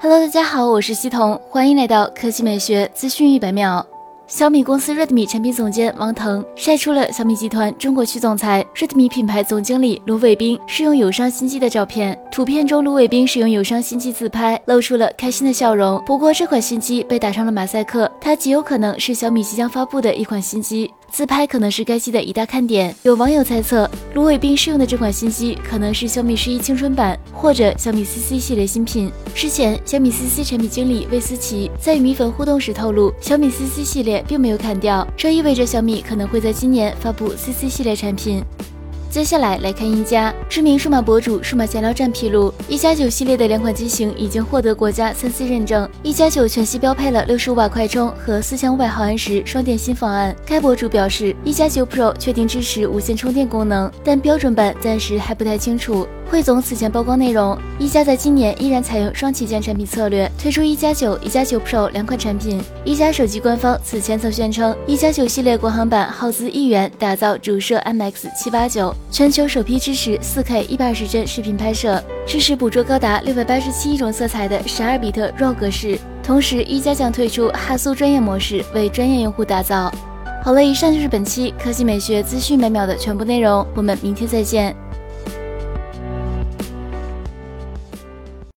Hello，大家好，我是西彤，欢迎来到科技美学资讯一百秒。小米公司 Redmi 产品总监王腾晒出了小米集团中国区总裁、Redmi 品牌总经理卢伟冰试用友商新机的照片。图片中，卢伟冰使用友商新机自拍，露出了开心的笑容。不过，这款新机被打上了马赛克，它极有可能是小米即将发布的一款新机。自拍可能是该机的一大看点。有网友猜测，卢伟冰试用的这款新机可能是小米十一青春版或者小米 CC 系列新品。之前，小米 CC 产品经理魏思琪在与米粉互动时透露，小米 CC 系列并没有砍掉，这意味着小米可能会在今年发布 CC 系列产品。接下来来看一加，知名数码博主数码闲聊站披露，一加九系列的两款机型已经获得国家三 C 认证。一加九全系标配了六十五瓦快充和四千五百毫安时双电芯方案。该博主表示，一加九 Pro 确定支持无线充电功能，但标准版暂时还不太清楚。汇总此前曝光内容，一加在今年依然采用双旗舰产品策略，推出一加九、一加九 Pro 两款产品。一加手机官方此前曾宣称，一加九系列国行版耗资亿元打造主摄 MX 七八九，全球首批支持四 K 一百二十帧视频拍摄，支持捕捉高达六百八十七亿种色彩的十二比特 RAW 格式。同时，一加将推出哈苏专业模式，为专业用户打造。好了，以上就是本期科技美学资讯每秒的全部内容，我们明天再见。